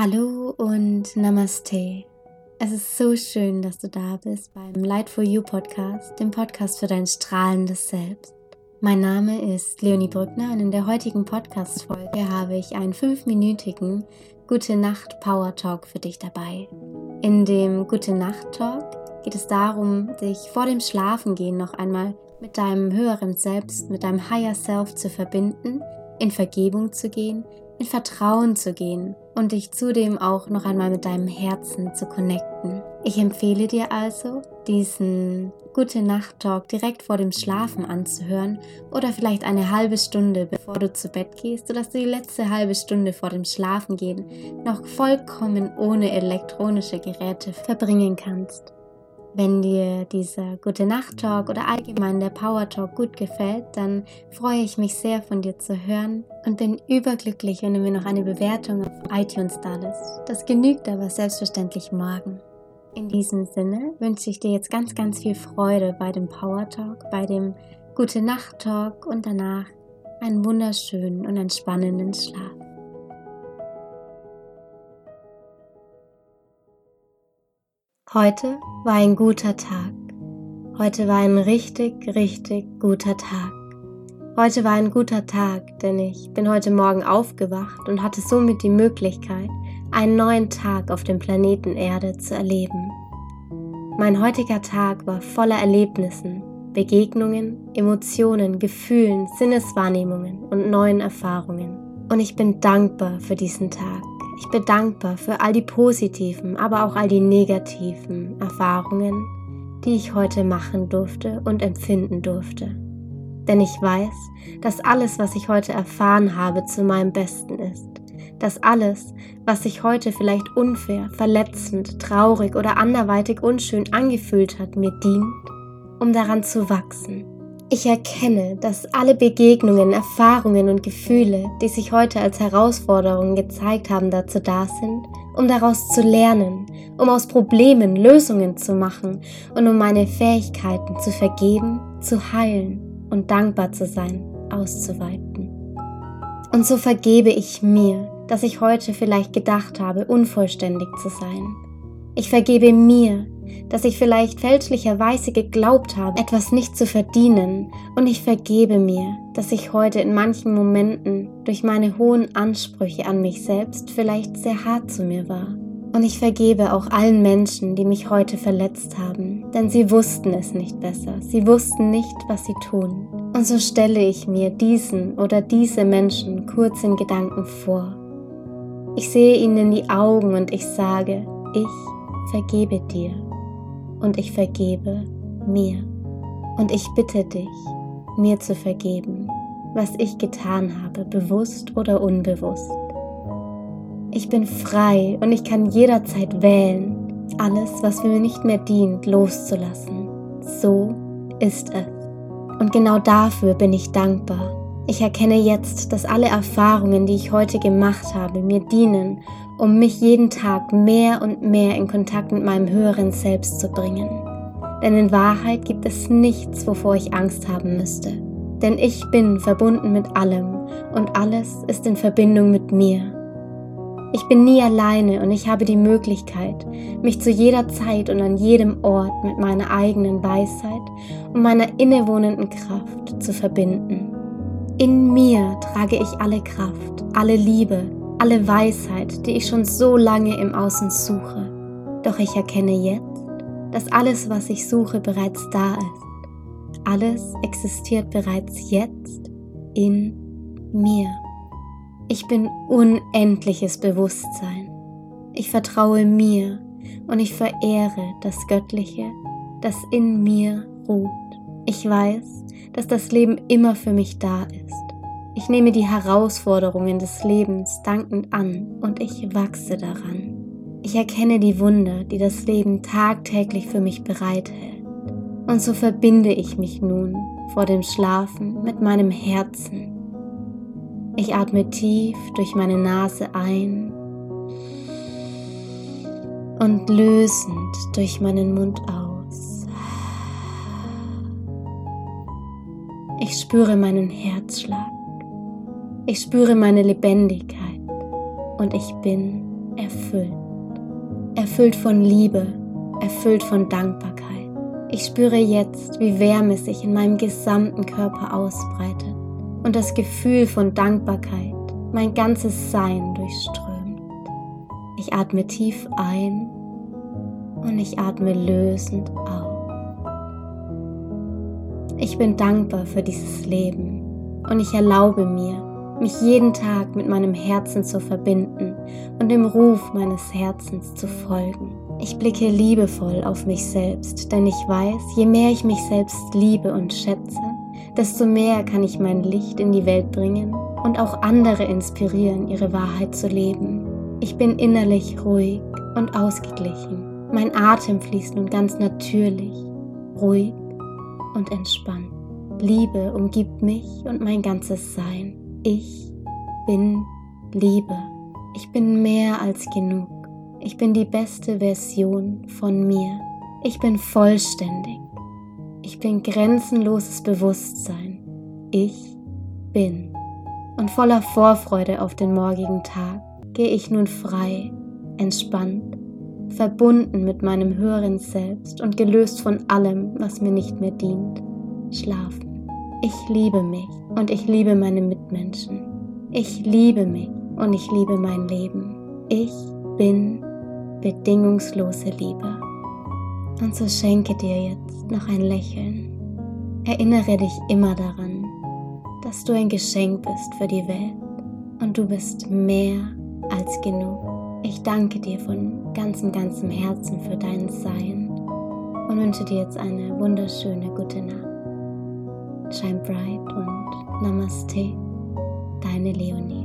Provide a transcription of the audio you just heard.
Hallo und Namaste. Es ist so schön, dass du da bist beim Light for You Podcast, dem Podcast für dein strahlendes Selbst. Mein Name ist Leonie Brückner und in der heutigen Podcast-Folge habe ich einen fünfminütigen Gute Nacht Power Talk für dich dabei. In dem Gute Nacht Talk geht es darum, dich vor dem Schlafengehen noch einmal mit deinem höheren Selbst, mit deinem Higher Self zu verbinden, in Vergebung zu gehen, in Vertrauen zu gehen und dich zudem auch noch einmal mit deinem Herzen zu connecten. Ich empfehle dir also, diesen Gute Nacht Talk direkt vor dem Schlafen anzuhören oder vielleicht eine halbe Stunde bevor du zu Bett gehst, sodass du die letzte halbe Stunde vor dem Schlafengehen noch vollkommen ohne elektronische Geräte verbringen kannst. Wenn dir dieser Gute Nacht Talk oder allgemein der Power Talk gut gefällt, dann freue ich mich sehr von dir zu hören und bin überglücklich, wenn du mir noch eine Bewertung auf iTunes da lässt. Das genügt aber selbstverständlich morgen. In diesem Sinne wünsche ich dir jetzt ganz, ganz viel Freude bei dem Power Talk, bei dem Gute Nacht Talk und danach einen wunderschönen und entspannenden Schlaf. Heute war ein guter Tag. Heute war ein richtig, richtig guter Tag. Heute war ein guter Tag, denn ich bin heute Morgen aufgewacht und hatte somit die Möglichkeit, einen neuen Tag auf dem Planeten Erde zu erleben. Mein heutiger Tag war voller Erlebnissen, Begegnungen, Emotionen, Gefühlen, Sinneswahrnehmungen und neuen Erfahrungen. Und ich bin dankbar für diesen Tag. Ich bin dankbar für all die positiven, aber auch all die negativen Erfahrungen, die ich heute machen durfte und empfinden durfte. Denn ich weiß, dass alles, was ich heute erfahren habe, zu meinem Besten ist. Dass alles, was sich heute vielleicht unfair, verletzend, traurig oder anderweitig unschön angefühlt hat, mir dient, um daran zu wachsen ich erkenne, dass alle Begegnungen, Erfahrungen und Gefühle, die sich heute als Herausforderungen gezeigt haben, dazu da sind, um daraus zu lernen, um aus Problemen Lösungen zu machen und um meine Fähigkeiten zu vergeben, zu heilen und dankbar zu sein, auszuweiten. Und so vergebe ich mir, dass ich heute vielleicht gedacht habe, unvollständig zu sein. Ich vergebe mir, dass ich vielleicht fälschlicherweise geglaubt habe, etwas nicht zu verdienen, und ich vergebe mir, dass ich heute in manchen Momenten durch meine hohen Ansprüche an mich selbst vielleicht sehr hart zu mir war. Und ich vergebe auch allen Menschen, die mich heute verletzt haben, denn sie wussten es nicht besser, sie wussten nicht, was sie tun. Und so stelle ich mir diesen oder diese Menschen kurz in Gedanken vor. Ich sehe ihnen in die Augen und ich sage, ich vergebe dir und ich vergebe mir. Und ich bitte dich, mir zu vergeben, was ich getan habe, bewusst oder unbewusst. Ich bin frei und ich kann jederzeit wählen, alles, was mir nicht mehr dient, loszulassen. So ist es. Und genau dafür bin ich dankbar. Ich erkenne jetzt, dass alle Erfahrungen, die ich heute gemacht habe, mir dienen, um mich jeden Tag mehr und mehr in Kontakt mit meinem höheren Selbst zu bringen. Denn in Wahrheit gibt es nichts, wovor ich Angst haben müsste. Denn ich bin verbunden mit allem und alles ist in Verbindung mit mir. Ich bin nie alleine und ich habe die Möglichkeit, mich zu jeder Zeit und an jedem Ort mit meiner eigenen Weisheit und meiner innewohnenden Kraft zu verbinden. In mir trage ich alle Kraft, alle Liebe, alle Weisheit, die ich schon so lange im Außen suche. Doch ich erkenne jetzt, dass alles, was ich suche, bereits da ist. Alles existiert bereits jetzt in mir. Ich bin unendliches Bewusstsein. Ich vertraue mir und ich verehre das Göttliche, das in mir ruht. Ich weiß, dass das Leben immer für mich da ist ich nehme die Herausforderungen des Lebens dankend an und ich wachse daran. Ich erkenne die Wunder, die das Leben tagtäglich für mich bereithält. Und so verbinde ich mich nun vor dem Schlafen mit meinem Herzen. Ich atme tief durch meine Nase ein und lösend durch meinen Mund aus. Ich spüre meinen Herzschlag. Ich spüre meine Lebendigkeit und ich bin erfüllt. Erfüllt von Liebe, erfüllt von Dankbarkeit. Ich spüre jetzt, wie Wärme sich in meinem gesamten Körper ausbreitet und das Gefühl von Dankbarkeit mein ganzes Sein durchströmt. Ich atme tief ein und ich atme lösend aus. Ich bin dankbar für dieses Leben und ich erlaube mir, mich jeden Tag mit meinem Herzen zu verbinden und dem Ruf meines Herzens zu folgen. Ich blicke liebevoll auf mich selbst, denn ich weiß, je mehr ich mich selbst liebe und schätze, desto mehr kann ich mein Licht in die Welt bringen und auch andere inspirieren, ihre Wahrheit zu leben. Ich bin innerlich ruhig und ausgeglichen. Mein Atem fließt nun ganz natürlich, ruhig und entspannt. Liebe umgibt mich und mein ganzes Sein. Ich bin Liebe. Ich bin mehr als genug. Ich bin die beste Version von mir. Ich bin vollständig. Ich bin grenzenloses Bewusstsein. Ich bin. Und voller Vorfreude auf den morgigen Tag gehe ich nun frei, entspannt, verbunden mit meinem höheren Selbst und gelöst von allem, was mir nicht mehr dient, schlafen. Ich liebe mich und ich liebe meine Mitmenschen. Ich liebe mich und ich liebe mein Leben. Ich bin bedingungslose Liebe. Und so schenke dir jetzt noch ein Lächeln. Erinnere dich immer daran, dass du ein Geschenk bist für die Welt und du bist mehr als genug. Ich danke dir von ganzem, ganzem Herzen für dein Sein und wünsche dir jetzt eine wunderschöne gute Nacht. Shine bright und Namaste, deine Leonie.